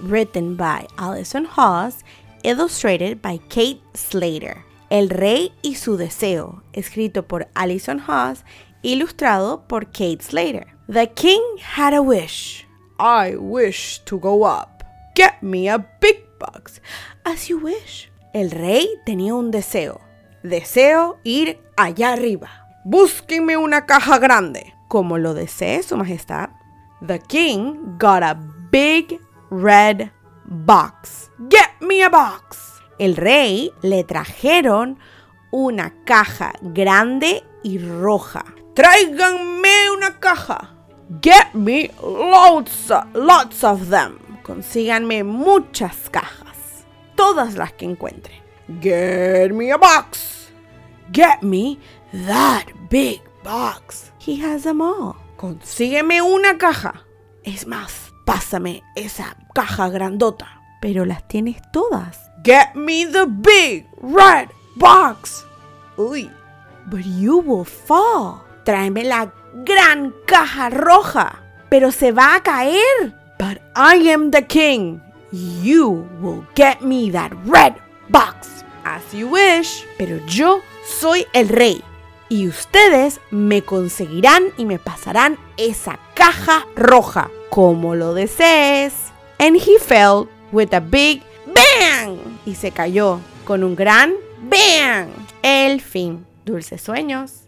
written by Alison Hawes, illustrated by Kate Slater. El Rey y su Deseo, escrito por Alison Hawes, ilustrado por Kate Slater. The King had a wish. I wish to go up. Get me a big box. As you wish. El rey tenía un deseo. Deseo ir allá arriba. Búsquenme una caja grande. Como lo desee su majestad. The king got a big red box. Get me a box. El rey le trajeron una caja grande y roja. Tráiganme una caja. Get me lots, lots of them. Consíganme muchas cajas. Todas las que encuentren. Get me a box. Get me that big box. He has them all. Consígueme una caja. Es más, pásame esa caja grandota. Pero las tienes todas. Get me the big red box. Uy, but you will fall. Tráeme la gran caja roja. Pero se va a caer. But I am the king. You will get me that red box. As you wish. Pero yo soy el rey y ustedes me conseguirán y me pasarán esa caja roja como lo desees. And he fell with a big bang y se cayó con un gran bang. El fin. Dulces sueños.